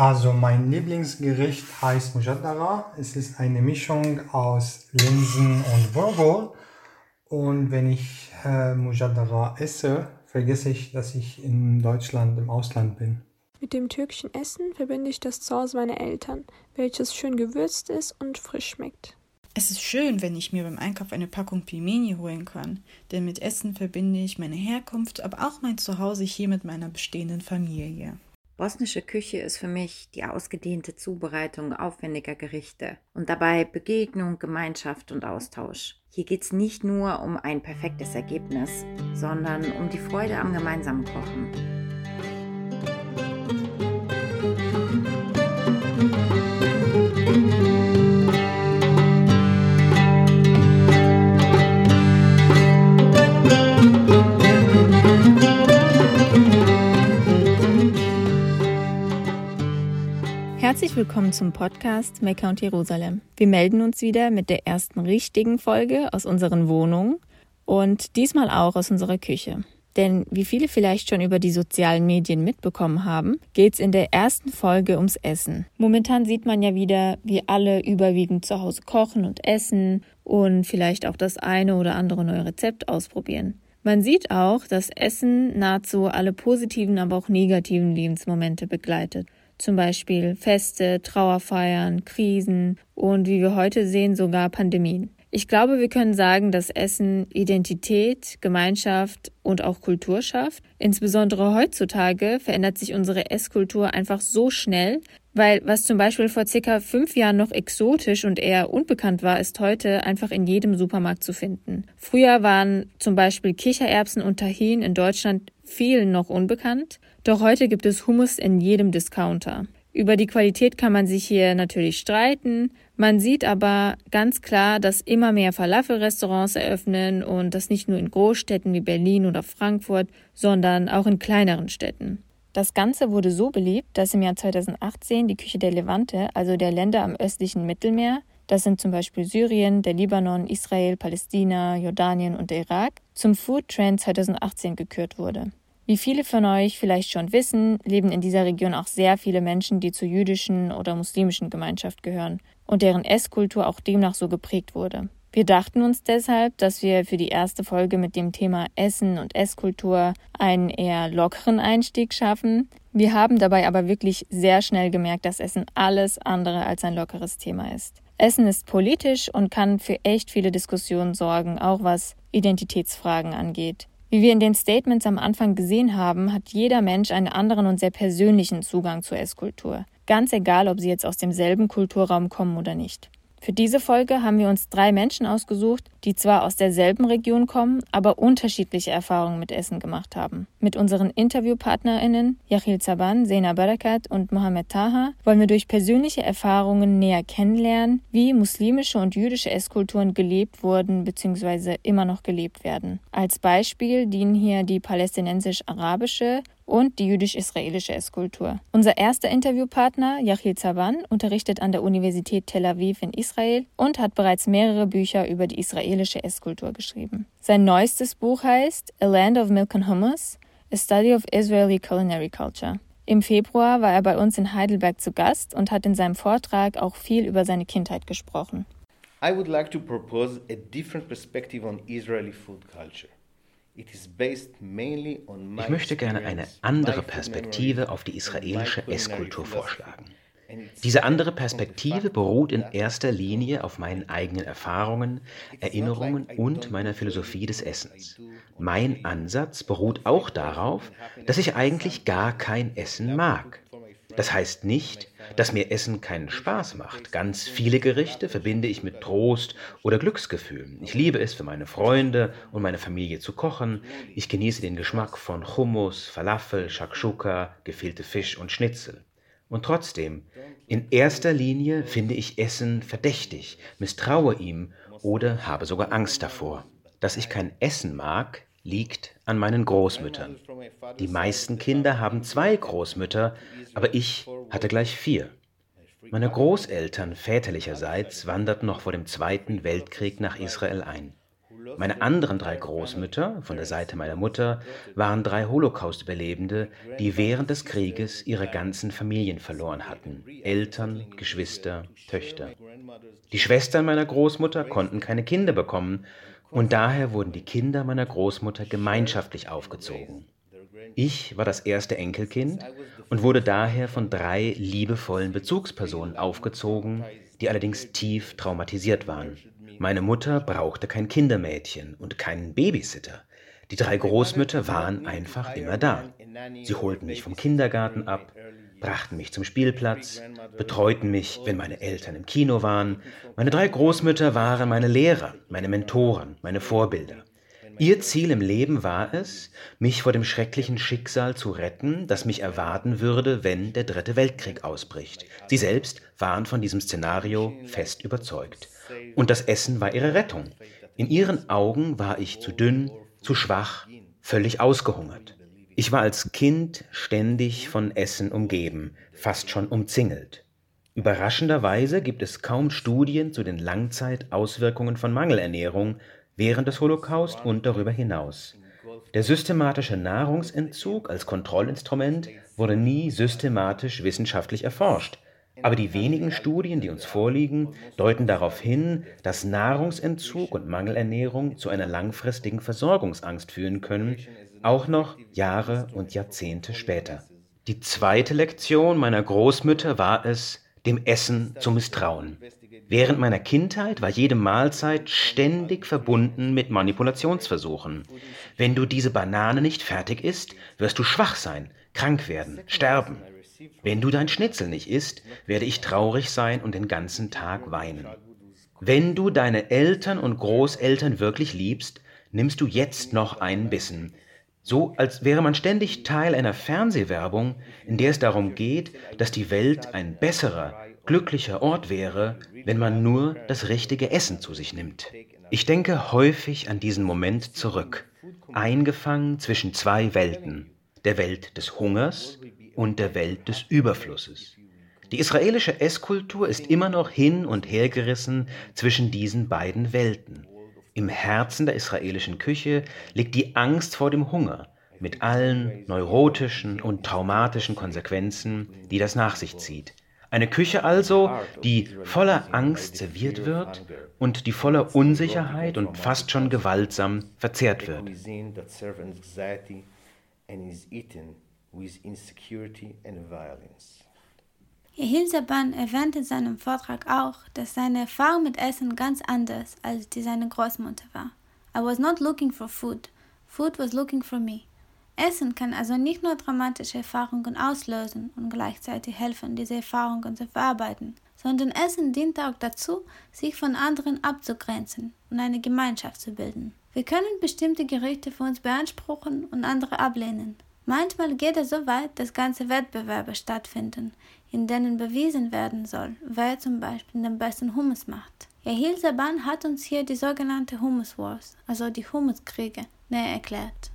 Also mein Lieblingsgericht heißt Mujadara. Es ist eine Mischung aus Linsen und Burgol. Und wenn ich äh, Mujadara esse, vergesse ich, dass ich in Deutschland im Ausland bin. Mit dem türkischen Essen verbinde ich das Zuhause meiner Eltern, welches schön gewürzt ist und frisch schmeckt. Es ist schön, wenn ich mir beim Einkauf eine Packung Pilmeni holen kann, denn mit Essen verbinde ich meine Herkunft, aber auch mein Zuhause hier mit meiner bestehenden Familie. Bosnische Küche ist für mich die ausgedehnte Zubereitung aufwendiger Gerichte und dabei Begegnung, Gemeinschaft und Austausch. Hier geht es nicht nur um ein perfektes Ergebnis, sondern um die Freude am gemeinsamen Kochen. Willkommen zum Podcast Mekka und Jerusalem. Wir melden uns wieder mit der ersten richtigen Folge aus unseren Wohnungen und diesmal auch aus unserer Küche. Denn wie viele vielleicht schon über die sozialen Medien mitbekommen haben, geht es in der ersten Folge ums Essen. Momentan sieht man ja wieder, wie alle überwiegend zu Hause kochen und essen und vielleicht auch das eine oder andere neue Rezept ausprobieren. Man sieht auch, dass Essen nahezu alle positiven, aber auch negativen Lebensmomente begleitet zum Beispiel Feste, Trauerfeiern, Krisen und wie wir heute sehen, sogar Pandemien. Ich glaube, wir können sagen, dass Essen Identität, Gemeinschaft und auch Kultur schafft. Insbesondere heutzutage verändert sich unsere Esskultur einfach so schnell, weil was zum Beispiel vor circa fünf Jahren noch exotisch und eher unbekannt war, ist heute einfach in jedem Supermarkt zu finden. Früher waren zum Beispiel Kichererbsen und Tahin in Deutschland vielen noch unbekannt. Doch heute gibt es Hummus in jedem Discounter. Über die Qualität kann man sich hier natürlich streiten. Man sieht aber ganz klar, dass immer mehr Falafel-Restaurants eröffnen und das nicht nur in Großstädten wie Berlin oder Frankfurt, sondern auch in kleineren Städten. Das Ganze wurde so beliebt, dass im Jahr 2018 die Küche der Levante, also der Länder am östlichen Mittelmeer, das sind zum Beispiel Syrien, der Libanon, Israel, Palästina, Jordanien und der Irak, zum Food Trend 2018 gekürt wurde. Wie viele von euch vielleicht schon wissen, leben in dieser Region auch sehr viele Menschen, die zur jüdischen oder muslimischen Gemeinschaft gehören und deren Esskultur auch demnach so geprägt wurde. Wir dachten uns deshalb, dass wir für die erste Folge mit dem Thema Essen und Esskultur einen eher lockeren Einstieg schaffen. Wir haben dabei aber wirklich sehr schnell gemerkt, dass Essen alles andere als ein lockeres Thema ist. Essen ist politisch und kann für echt viele Diskussionen sorgen, auch was Identitätsfragen angeht. Wie wir in den Statements am Anfang gesehen haben, hat jeder Mensch einen anderen und sehr persönlichen Zugang zur Esskultur. Ganz egal, ob sie jetzt aus demselben Kulturraum kommen oder nicht. Für diese Folge haben wir uns drei Menschen ausgesucht, die zwar aus derselben Region kommen, aber unterschiedliche Erfahrungen mit Essen gemacht haben. Mit unseren InterviewpartnerInnen Yachil Zaban, Sena Barakat und Mohamed Taha wollen wir durch persönliche Erfahrungen näher kennenlernen, wie muslimische und jüdische Esskulturen gelebt wurden bzw. immer noch gelebt werden. Als Beispiel dienen hier die palästinensisch-arabische und die jüdisch-israelische Esskultur. Unser erster Interviewpartner, Yachil Zaban, unterrichtet an der Universität Tel Aviv in Israel und hat bereits mehrere Bücher über die israelische Esskultur geschrieben. Sein neuestes Buch heißt A Land of Milk and Hummus, A Study of Israeli Culinary Culture. Im Februar war er bei uns in Heidelberg zu Gast und hat in seinem Vortrag auch viel über seine Kindheit gesprochen. I would like to propose a different perspective on Israeli food culture. Ich möchte gerne eine andere Perspektive auf die israelische Esskultur vorschlagen. Diese andere Perspektive beruht in erster Linie auf meinen eigenen Erfahrungen, Erinnerungen und meiner Philosophie des Essens. Mein Ansatz beruht auch darauf, dass ich eigentlich gar kein Essen mag. Das heißt nicht, dass mir Essen keinen Spaß macht. Ganz viele Gerichte verbinde ich mit Trost oder Glücksgefühlen. Ich liebe es, für meine Freunde und meine Familie zu kochen. Ich genieße den Geschmack von Hummus, Falafel, Shakshuka, gefehlte Fisch und Schnitzel. Und trotzdem, in erster Linie finde ich Essen verdächtig, misstraue ihm oder habe sogar Angst davor. Dass ich kein Essen mag, liegt an meinen Großmüttern. Die meisten Kinder haben zwei Großmütter, aber ich hatte gleich vier. Meine Großeltern väterlicherseits wanderten noch vor dem Zweiten Weltkrieg nach Israel ein. Meine anderen drei Großmütter von der Seite meiner Mutter waren drei Holocaust-Überlebende, die während des Krieges ihre ganzen Familien verloren hatten. Eltern, Geschwister, Töchter. Die Schwestern meiner Großmutter konnten keine Kinder bekommen und daher wurden die Kinder meiner Großmutter gemeinschaftlich aufgezogen. Ich war das erste Enkelkind und wurde daher von drei liebevollen Bezugspersonen aufgezogen, die allerdings tief traumatisiert waren. Meine Mutter brauchte kein Kindermädchen und keinen Babysitter. Die drei Großmütter waren einfach immer da. Sie holten mich vom Kindergarten ab, brachten mich zum Spielplatz, betreuten mich, wenn meine Eltern im Kino waren. Meine drei Großmütter waren meine Lehrer, meine Mentoren, meine Vorbilder. Ihr Ziel im Leben war es, mich vor dem schrecklichen Schicksal zu retten, das mich erwarten würde, wenn der Dritte Weltkrieg ausbricht. Sie selbst waren von diesem Szenario fest überzeugt. Und das Essen war ihre Rettung. In ihren Augen war ich zu dünn, zu schwach, völlig ausgehungert. Ich war als Kind ständig von Essen umgeben, fast schon umzingelt. Überraschenderweise gibt es kaum Studien zu den Langzeitauswirkungen von Mangelernährung während des Holocaust und darüber hinaus. Der systematische Nahrungsentzug als Kontrollinstrument wurde nie systematisch wissenschaftlich erforscht, aber die wenigen Studien, die uns vorliegen, deuten darauf hin, dass Nahrungsentzug und Mangelernährung zu einer langfristigen Versorgungsangst führen können, auch noch Jahre und Jahrzehnte später. Die zweite Lektion meiner Großmütter war es, dem Essen zu misstrauen. Während meiner Kindheit war jede Mahlzeit ständig verbunden mit Manipulationsversuchen. Wenn du diese Banane nicht fertig isst, wirst du schwach sein, krank werden, sterben. Wenn du dein Schnitzel nicht isst, werde ich traurig sein und den ganzen Tag weinen. Wenn du deine Eltern und Großeltern wirklich liebst, nimmst du jetzt noch einen Bissen, so als wäre man ständig Teil einer Fernsehwerbung, in der es darum geht, dass die Welt ein besserer, glücklicher Ort wäre, wenn man nur das richtige Essen zu sich nimmt. Ich denke häufig an diesen Moment zurück, eingefangen zwischen zwei Welten, der Welt des Hungers und der Welt des Überflusses. Die israelische Esskultur ist immer noch hin und her gerissen zwischen diesen beiden Welten. Im Herzen der israelischen Küche liegt die Angst vor dem Hunger mit allen neurotischen und traumatischen Konsequenzen, die das nach sich zieht. Eine Küche also, die voller Angst serviert wird und die voller Unsicherheit und fast schon gewaltsam verzehrt wird. Yehil Saban erwähnt in seinem Vortrag auch, dass seine Erfahrung mit Essen ganz anders als die seiner Großmutter war. I was not looking for food. Food was looking for me. Essen kann also nicht nur dramatische Erfahrungen auslösen und gleichzeitig helfen, diese Erfahrungen zu verarbeiten, sondern Essen dient auch dazu, sich von anderen abzugrenzen und eine Gemeinschaft zu bilden. Wir können bestimmte Gerichte für uns beanspruchen und andere ablehnen. Manchmal geht es so weit, dass ganze Wettbewerbe stattfinden, in denen bewiesen werden soll, wer zum Beispiel den besten Hummus macht. Yahil Saban hat uns hier die sogenannte Hummus Wars, also die Humuskriege, näher erklärt.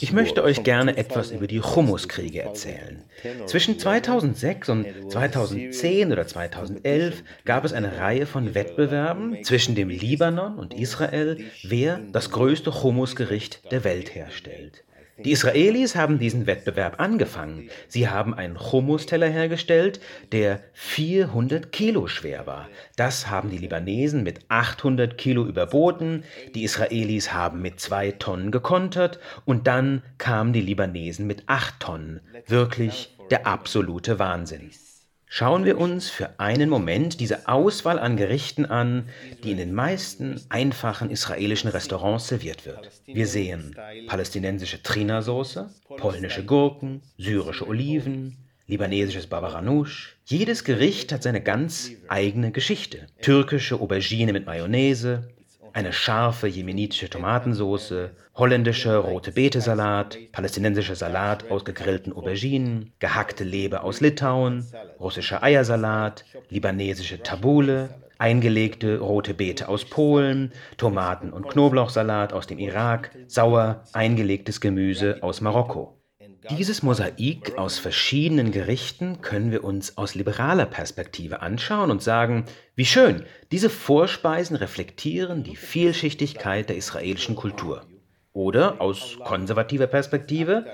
Ich möchte euch gerne etwas über die Humuskriege erzählen. Zwischen 2006 und 2010 oder 2011 gab es eine Reihe von Wettbewerben zwischen dem Libanon und Israel, wer das größte Humusgericht der Welt herstellt. Die Israelis haben diesen Wettbewerb angefangen. Sie haben einen Hummusteller hergestellt, der 400 Kilo schwer war. Das haben die Libanesen mit 800 Kilo überboten. Die Israelis haben mit zwei Tonnen gekontert und dann kamen die Libanesen mit acht Tonnen. Wirklich der absolute Wahnsinn. Schauen wir uns für einen Moment diese Auswahl an Gerichten an, die in den meisten einfachen israelischen Restaurants serviert wird. Wir sehen palästinensische Trina-Soße, polnische Gurken, syrische Oliven, libanesisches Babaranouche. Jedes Gericht hat seine ganz eigene Geschichte. Türkische Aubergine mit Mayonnaise, eine scharfe jemenitische Tomatensauce, holländischer rote Betesalat, palästinensischer Salat aus gegrillten Auberginen, gehackte Leber aus Litauen, russischer Eiersalat, libanesische Tabule, eingelegte rote Beete aus Polen, Tomaten- und Knoblauchsalat aus dem Irak, sauer eingelegtes Gemüse aus Marokko. Dieses Mosaik aus verschiedenen Gerichten können wir uns aus liberaler Perspektive anschauen und sagen, wie schön, diese Vorspeisen reflektieren die Vielschichtigkeit der israelischen Kultur. Oder aus konservativer Perspektive,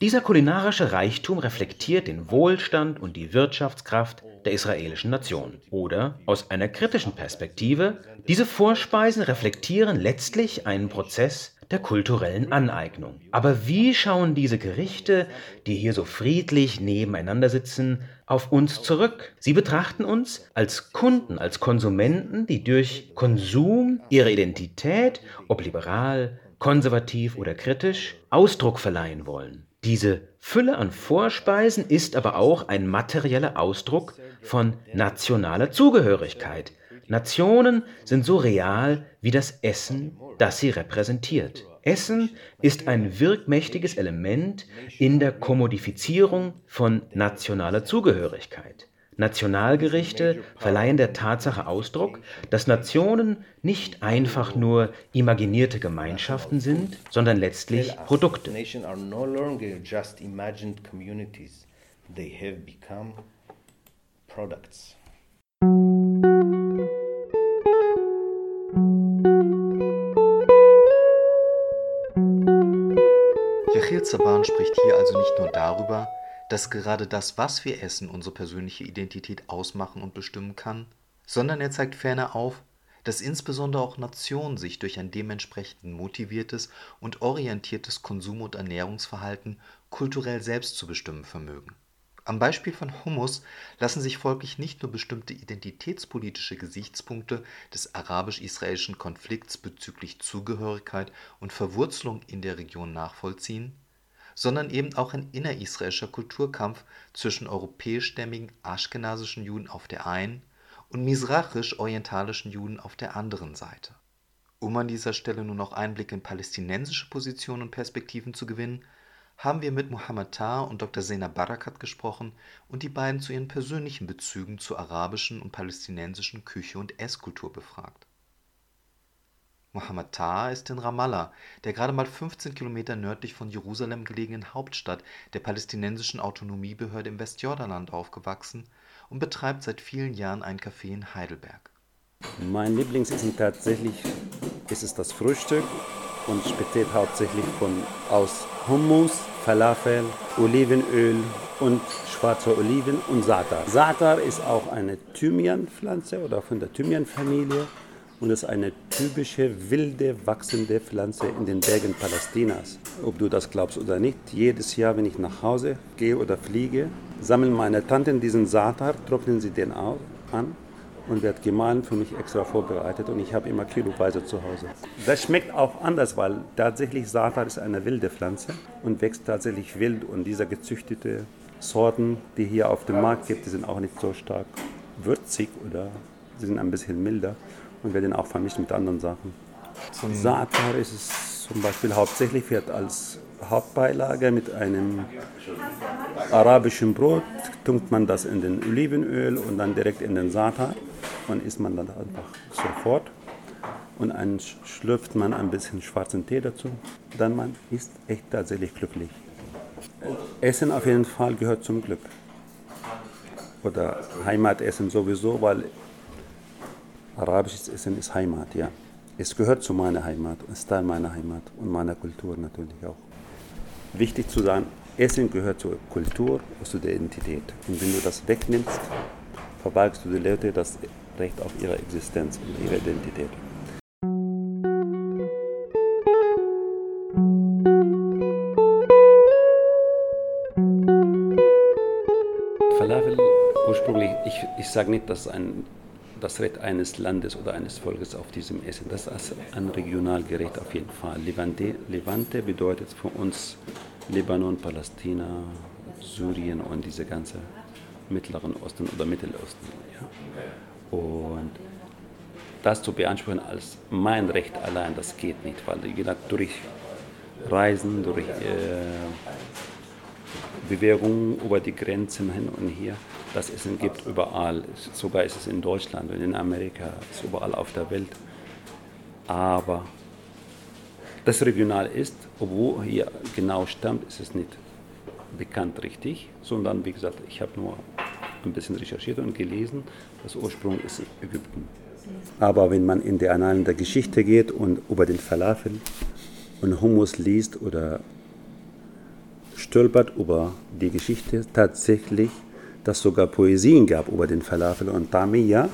dieser kulinarische Reichtum reflektiert den Wohlstand und die Wirtschaftskraft der israelischen Nation. Oder aus einer kritischen Perspektive, diese Vorspeisen reflektieren letztlich einen Prozess der kulturellen Aneignung. Aber wie schauen diese Gerichte, die hier so friedlich nebeneinander sitzen, auf uns zurück? Sie betrachten uns als Kunden, als Konsumenten, die durch Konsum ihre Identität, ob liberal, konservativ oder kritisch, Ausdruck verleihen wollen. Diese Fülle an Vorspeisen ist aber auch ein materieller Ausdruck von nationaler Zugehörigkeit. Nationen sind so real wie das Essen, das sie repräsentiert. Essen ist ein wirkmächtiges Element in der Kommodifizierung von nationaler Zugehörigkeit. Nationalgerichte verleihen der Tatsache Ausdruck, dass Nationen nicht einfach nur imaginierte Gemeinschaften sind, sondern letztlich Produkte. Yechiel Zaban spricht hier also nicht nur darüber, dass gerade das, was wir essen, unsere persönliche Identität ausmachen und bestimmen kann, sondern er zeigt ferner auf, dass insbesondere auch Nationen sich durch ein dementsprechend motiviertes und orientiertes Konsum- und Ernährungsverhalten kulturell selbst zu bestimmen vermögen. Am Beispiel von Hummus lassen sich folglich nicht nur bestimmte identitätspolitische Gesichtspunkte des arabisch-israelischen Konflikts bezüglich Zugehörigkeit und Verwurzelung in der Region nachvollziehen, sondern eben auch ein innerisraelischer Kulturkampf zwischen europäischstämmigen aschkenasischen Juden auf der einen und misrachisch-orientalischen Juden auf der anderen Seite. Um an dieser Stelle nur noch Einblick in palästinensische Positionen und Perspektiven zu gewinnen, haben wir mit Mohammed Tar und Dr. Sena Barakat gesprochen und die beiden zu ihren persönlichen Bezügen zur arabischen und palästinensischen Küche und Esskultur befragt Mohammed Tar ist in Ramallah, der gerade mal 15 Kilometer nördlich von Jerusalem gelegenen Hauptstadt der palästinensischen Autonomiebehörde im Westjordanland aufgewachsen und betreibt seit vielen Jahren ein Café in Heidelberg. Mein Lieblingsessen tatsächlich ist es das Frühstück und besteht hauptsächlich von, aus Hummus, Falafel, Olivenöl und schwarzer Oliven und Satar. Satar ist auch eine Thymianpflanze oder von der Thymianfamilie und ist eine typische wilde wachsende Pflanze in den Bergen Palästinas. Ob du das glaubst oder nicht, jedes Jahr, wenn ich nach Hause gehe oder fliege, sammeln meine Tanten diesen Satar, trocknen sie den an und wird gemahlen für mich extra vorbereitet und ich habe immer kiloweise zu Hause. Das schmeckt auch anders, weil tatsächlich Satar ist eine wilde Pflanze und wächst tatsächlich wild und diese gezüchtete Sorten, die hier auf dem Markt gibt, die sind auch nicht so stark würzig oder sie sind ein bisschen milder und werden auch vermischt mit anderen Sachen. Saatar ist es zum Beispiel hauptsächlich wird als Hauptbeilage mit einem arabischen Brot, tunkt man das in den Olivenöl und dann direkt in den Saatar und isst man dann einfach sofort. Und dann schlürft man ein bisschen schwarzen Tee dazu. Dann man ist echt tatsächlich glücklich. Essen auf jeden Fall gehört zum Glück. Oder Heimatessen sowieso, weil Arabisches Essen ist Heimat, ja. Es gehört zu meiner Heimat, ist Teil meiner Heimat und meiner Kultur natürlich auch. Wichtig zu sagen, Essen gehört zur Kultur und zu der Identität. Und wenn du das wegnimmst, verweigst du die Leute das Recht auf ihre Existenz und ihre Identität. Falafel ursprünglich, ich, ich sage nicht, dass es ein das Recht eines Landes oder eines Volkes auf diesem Essen. Das ist ein Regionalgericht auf jeden Fall. Levante, Levante bedeutet für uns Libanon, Palästina, Syrien und diese ganze Mittleren Osten oder Mittelosten. Ja. Und das zu beanspruchen als mein Recht allein, das geht nicht, weil gesagt, durch Reisen, durch äh, Bewegungen über die Grenzen hin und her das Essen gibt überall. Sogar ist es in Deutschland und in Amerika, ist überall auf der Welt. Aber das regional ist, obwohl hier genau stammt, ist es nicht bekannt richtig, sondern wie gesagt, ich habe nur ein bisschen recherchiert und gelesen, das Ursprung ist Ägypten. Aber wenn man in die Annalen der Geschichte geht und über den Falafel und Hummus liest oder stolpert über die Geschichte tatsächlich, dass sogar Poesien gab über den Falafel und Tamiyya.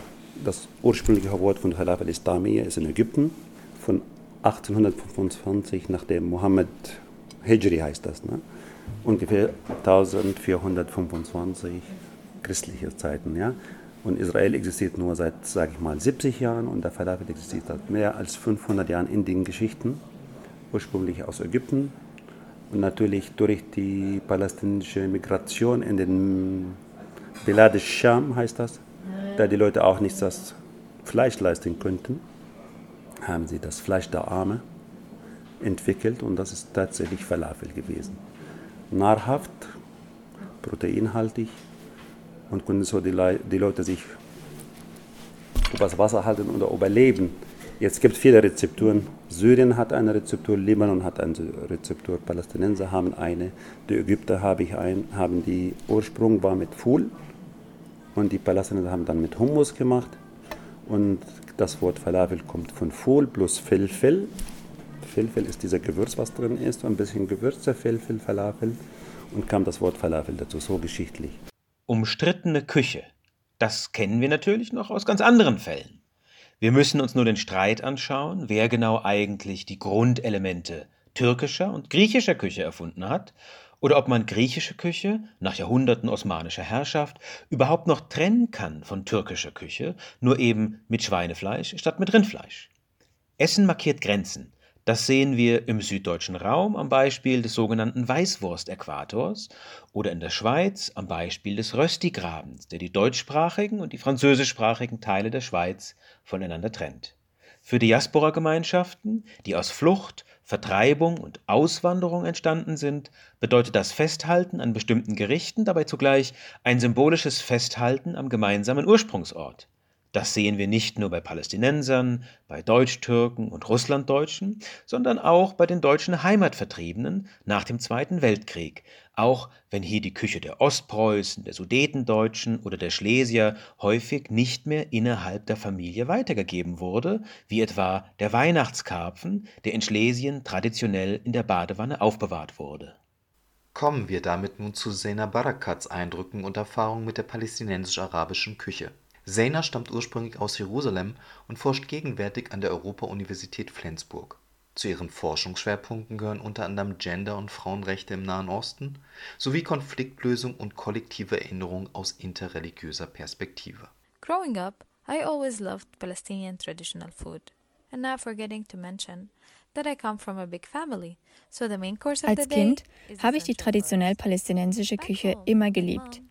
Das ursprüngliche Wort von Falafel ist Tamiyya, ist in Ägypten von 1825 nach dem Mohammed Hijri heißt das, ne? ungefähr 1425 christliche Zeiten. Ja? Und Israel existiert nur seit, sage ich mal, 70 Jahren und der Falafel existiert seit mehr als 500 Jahren in den Geschichten, ursprünglich aus Ägypten und natürlich durch die palästinensische Migration in den Bilad Sham heißt das, da die Leute auch nicht das Fleisch leisten könnten, haben sie das Fleisch der Arme entwickelt und das ist tatsächlich Falafel gewesen. Nahrhaft, proteinhaltig und konnten so die, Le die Leute sich übers Wasser halten oder überleben. Jetzt gibt es viele Rezepturen. Syrien hat eine Rezeptur, Libanon hat eine Rezeptur, Palästinenser haben eine, die Ägypter habe ich ein, haben die Ursprung war mit Fuhl und die Palästinenser haben dann mit Hummus gemacht und das Wort Falafel kommt von Fuhl plus Filfil. Filfil ist dieser Gewürz, was drin ist, ein bisschen Gewürze, Filfil, Falafel und kam das Wort Falafel dazu, so geschichtlich. Umstrittene Küche. Das kennen wir natürlich noch aus ganz anderen Fällen. Wir müssen uns nur den Streit anschauen, wer genau eigentlich die Grundelemente türkischer und griechischer Küche erfunden hat, oder ob man griechische Küche nach Jahrhunderten osmanischer Herrschaft überhaupt noch trennen kann von türkischer Küche, nur eben mit Schweinefleisch statt mit Rindfleisch. Essen markiert Grenzen, das sehen wir im süddeutschen Raum am Beispiel des sogenannten Weißwurst-Äquators oder in der Schweiz am Beispiel des Röstigrabens, der die deutschsprachigen und die französischsprachigen Teile der Schweiz voneinander trennt. Für Diaspora-Gemeinschaften, die aus Flucht, Vertreibung und Auswanderung entstanden sind, bedeutet das Festhalten an bestimmten Gerichten dabei zugleich ein symbolisches Festhalten am gemeinsamen Ursprungsort. Das sehen wir nicht nur bei Palästinensern, bei Deutsch-Türken und Russlanddeutschen, sondern auch bei den deutschen Heimatvertriebenen nach dem Zweiten Weltkrieg, auch wenn hier die Küche der Ostpreußen, der Sudetendeutschen oder der Schlesier häufig nicht mehr innerhalb der Familie weitergegeben wurde, wie etwa der Weihnachtskarpfen, der in Schlesien traditionell in der Badewanne aufbewahrt wurde. Kommen wir damit nun zu Sena Barakats Eindrücken und Erfahrungen mit der palästinensisch-arabischen Küche. Seyner stammt ursprünglich aus Jerusalem und forscht gegenwärtig an der Europa-Universität Flensburg. Zu ihren Forschungsschwerpunkten gehören unter anderem Gender und Frauenrechte im Nahen Osten sowie Konfliktlösung und kollektive Erinnerung aus interreligiöser Perspektive. Growing up, I always loved Palestinian traditional food. And not forgetting to mention that I come from a big family. So the main course of Als the day Kind habe ich die traditionell palästinensische Küche immer geliebt.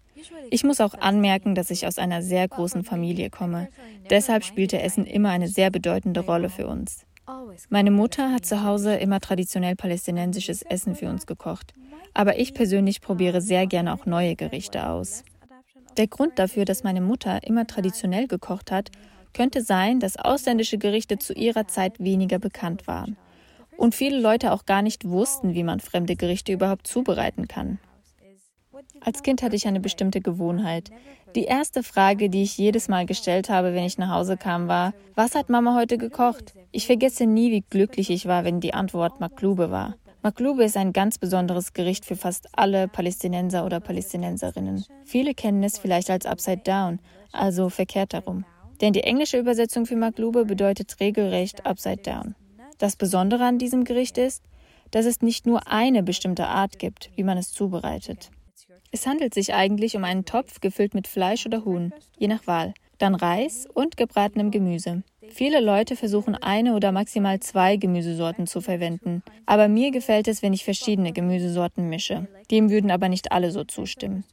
Ich muss auch anmerken, dass ich aus einer sehr großen Familie komme. Deshalb spielte Essen immer eine sehr bedeutende Rolle für uns. Meine Mutter hat zu Hause immer traditionell palästinensisches Essen für uns gekocht. Aber ich persönlich probiere sehr gerne auch neue Gerichte aus. Der Grund dafür, dass meine Mutter immer traditionell gekocht hat, könnte sein, dass ausländische Gerichte zu ihrer Zeit weniger bekannt waren. Und viele Leute auch gar nicht wussten, wie man fremde Gerichte überhaupt zubereiten kann. Als Kind hatte ich eine bestimmte Gewohnheit. Die erste Frage, die ich jedes Mal gestellt habe, wenn ich nach Hause kam, war, was hat Mama heute gekocht? Ich vergesse nie, wie glücklich ich war, wenn die Antwort Maklube war. Maklube ist ein ganz besonderes Gericht für fast alle Palästinenser oder Palästinenserinnen. Viele kennen es vielleicht als Upside Down, also verkehrt herum. Denn die englische Übersetzung für Maklube bedeutet regelrecht Upside Down. Das Besondere an diesem Gericht ist, dass es nicht nur eine bestimmte Art gibt, wie man es zubereitet. Es handelt sich eigentlich um einen Topf gefüllt mit Fleisch oder Huhn, je nach Wahl, dann Reis und gebratenem Gemüse. Viele Leute versuchen eine oder maximal zwei Gemüsesorten zu verwenden, aber mir gefällt es, wenn ich verschiedene Gemüsesorten mische. Dem würden aber nicht alle so zustimmen.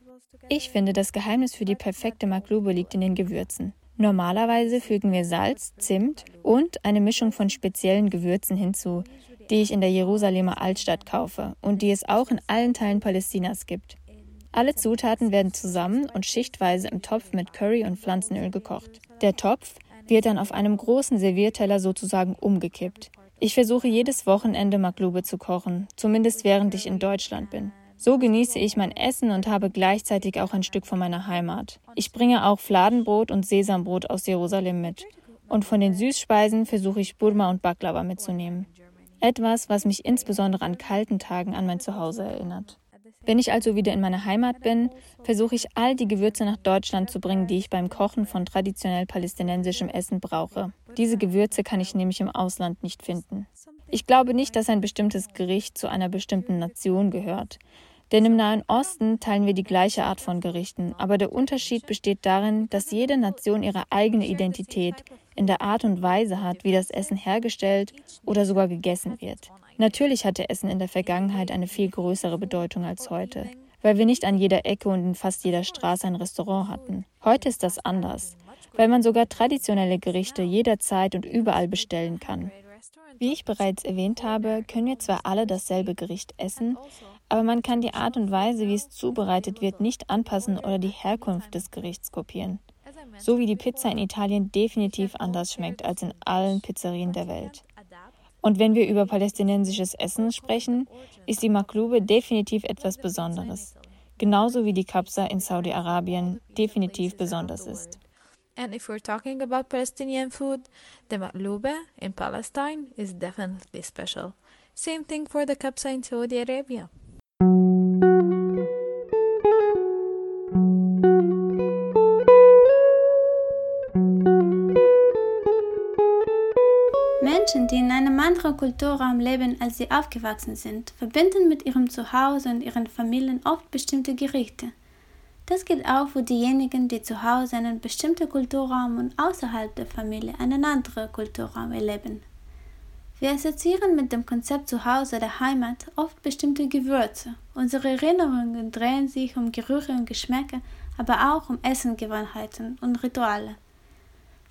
Ich finde, das Geheimnis für die perfekte Maklube liegt in den Gewürzen. Normalerweise fügen wir Salz, Zimt und eine Mischung von speziellen Gewürzen hinzu, die ich in der Jerusalemer Altstadt kaufe und die es auch in allen Teilen Palästinas gibt. Alle Zutaten werden zusammen und schichtweise im Topf mit Curry und Pflanzenöl gekocht. Der Topf wird dann auf einem großen Servierteller sozusagen umgekippt. Ich versuche jedes Wochenende Maklube zu kochen, zumindest während ich in Deutschland bin. So genieße ich mein Essen und habe gleichzeitig auch ein Stück von meiner Heimat. Ich bringe auch Fladenbrot und Sesambrot aus Jerusalem mit. Und von den Süßspeisen versuche ich Burma und Baklava mitzunehmen. Etwas, was mich insbesondere an kalten Tagen an mein Zuhause erinnert. Wenn ich also wieder in meiner Heimat bin, versuche ich all die Gewürze nach Deutschland zu bringen, die ich beim Kochen von traditionell palästinensischem Essen brauche. Diese Gewürze kann ich nämlich im Ausland nicht finden. Ich glaube nicht, dass ein bestimmtes Gericht zu einer bestimmten Nation gehört. Denn im Nahen Osten teilen wir die gleiche Art von Gerichten, aber der Unterschied besteht darin, dass jede Nation ihre eigene Identität in der Art und Weise hat, wie das Essen hergestellt oder sogar gegessen wird. Natürlich hatte Essen in der Vergangenheit eine viel größere Bedeutung als heute, weil wir nicht an jeder Ecke und in fast jeder Straße ein Restaurant hatten. Heute ist das anders, weil man sogar traditionelle Gerichte jederzeit und überall bestellen kann. Wie ich bereits erwähnt habe, können wir zwar alle dasselbe Gericht essen, aber man kann die Art und Weise, wie es zubereitet wird, nicht anpassen oder die Herkunft des Gerichts kopieren. So wie die Pizza in Italien definitiv anders schmeckt als in allen Pizzerien der Welt. Und wenn wir über palästinensisches Essen sprechen, ist die Maklube definitiv etwas Besonderes. Genauso wie die Kapsa in Saudi-Arabien definitiv besonders ist. And if we're talking about Palestinian food, the maklube in Palestine is definitely special. Same thing for the kapsa in Saudi Arabia. Menschen, die in einem anderen Kulturraum leben, als sie aufgewachsen sind, verbinden mit ihrem Zuhause und ihren Familien oft bestimmte Gerichte. Das gilt auch für diejenigen, die zu Hause einen bestimmten Kulturraum und außerhalb der Familie einen anderen Kulturraum erleben. Wir assoziieren mit dem Konzept Zuhause der Heimat oft bestimmte Gewürze. Unsere Erinnerungen drehen sich um Gerüche und Geschmäcker, aber auch um Essengewohnheiten und Rituale.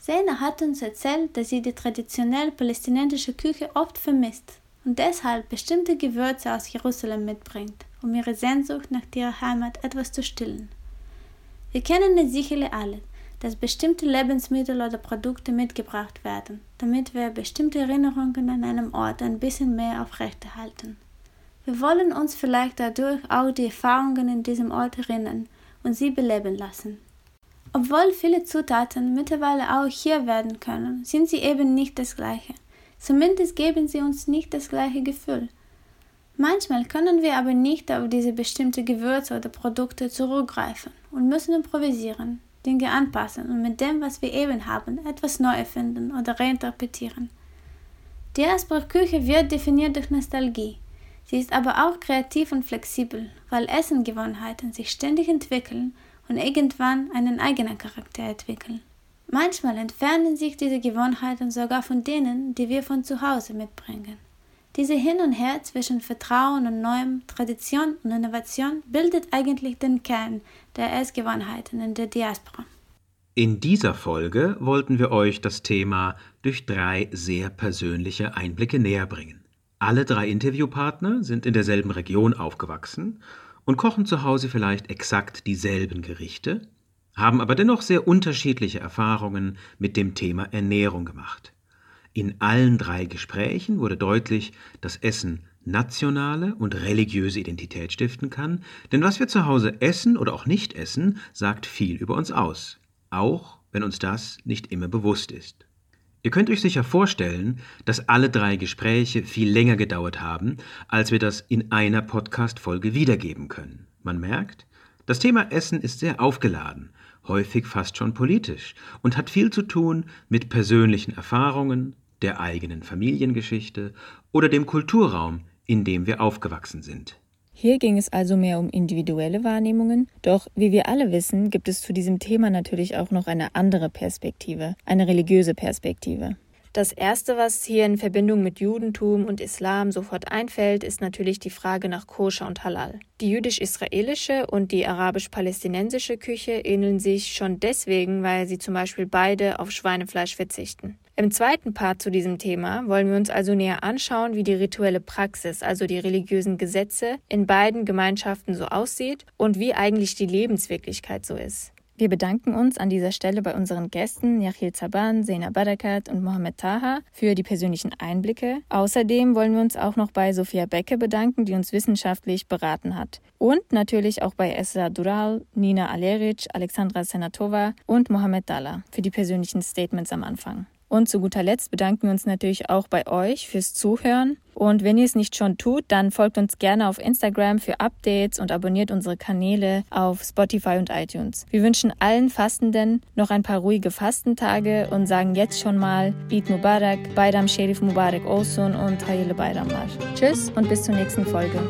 Sena hat uns erzählt, dass sie die traditionelle palästinensische Küche oft vermisst und deshalb bestimmte Gewürze aus Jerusalem mitbringt, um ihre Sehnsucht nach ihrer Heimat etwas zu stillen. Wir kennen es sicherlich alle, dass bestimmte Lebensmittel oder Produkte mitgebracht werden, damit wir bestimmte Erinnerungen an einem Ort ein bisschen mehr aufrechterhalten. Wir wollen uns vielleicht dadurch auch die Erfahrungen in diesem Ort erinnern und sie beleben lassen. Obwohl viele Zutaten mittlerweile auch hier werden können, sind sie eben nicht das gleiche. Zumindest geben sie uns nicht das gleiche Gefühl. Manchmal können wir aber nicht auf diese bestimmte Gewürze oder Produkte zurückgreifen und müssen improvisieren, Dinge anpassen und mit dem, was wir eben haben, etwas neu erfinden oder reinterpretieren. Die Asbach-Küche wird definiert durch Nostalgie. Sie ist aber auch kreativ und flexibel, weil Essengewohnheiten sich ständig entwickeln und irgendwann einen eigenen Charakter entwickeln. Manchmal entfernen sich diese Gewohnheiten sogar von denen, die wir von zu Hause mitbringen. Diese Hin und Her zwischen Vertrauen und Neuem, Tradition und Innovation bildet eigentlich den Kern der Essgewohnheiten in der Diaspora. In dieser Folge wollten wir euch das Thema durch drei sehr persönliche Einblicke näher bringen. Alle drei Interviewpartner sind in derselben Region aufgewachsen und kochen zu Hause vielleicht exakt dieselben Gerichte, haben aber dennoch sehr unterschiedliche Erfahrungen mit dem Thema Ernährung gemacht. In allen drei Gesprächen wurde deutlich, dass Essen nationale und religiöse Identität stiften kann, denn was wir zu Hause essen oder auch nicht essen, sagt viel über uns aus, auch wenn uns das nicht immer bewusst ist. Ihr könnt euch sicher vorstellen, dass alle drei Gespräche viel länger gedauert haben, als wir das in einer Podcast-Folge wiedergeben können. Man merkt, das Thema Essen ist sehr aufgeladen, häufig fast schon politisch und hat viel zu tun mit persönlichen Erfahrungen, der eigenen Familiengeschichte oder dem Kulturraum, in dem wir aufgewachsen sind. Hier ging es also mehr um individuelle Wahrnehmungen, doch wie wir alle wissen, gibt es zu diesem Thema natürlich auch noch eine andere Perspektive, eine religiöse Perspektive. Das Erste, was hier in Verbindung mit Judentum und Islam sofort einfällt, ist natürlich die Frage nach Koscher und Halal. Die jüdisch-israelische und die arabisch-palästinensische Küche ähneln sich schon deswegen, weil sie zum Beispiel beide auf Schweinefleisch verzichten. Im zweiten Part zu diesem Thema wollen wir uns also näher anschauen, wie die rituelle Praxis, also die religiösen Gesetze, in beiden Gemeinschaften so aussieht und wie eigentlich die Lebenswirklichkeit so ist. Wir bedanken uns an dieser Stelle bei unseren Gästen Yachil Zaban, Sena Barakat und Mohamed Taha für die persönlichen Einblicke. Außerdem wollen wir uns auch noch bei Sophia Becke bedanken, die uns wissenschaftlich beraten hat. Und natürlich auch bei Esra Dural, Nina Aleric, Alexandra Senatova und Mohamed Dalla für die persönlichen Statements am Anfang. Und zu guter Letzt bedanken wir uns natürlich auch bei euch fürs Zuhören. Und wenn ihr es nicht schon tut, dann folgt uns gerne auf Instagram für Updates und abonniert unsere Kanäle auf Spotify und iTunes. Wir wünschen allen Fastenden noch ein paar ruhige Fastentage und sagen jetzt schon mal Eid Mubarak, Bayram Sherif Mubarak Olsun und Hayırlı Bayramlar. Tschüss und bis zur nächsten Folge.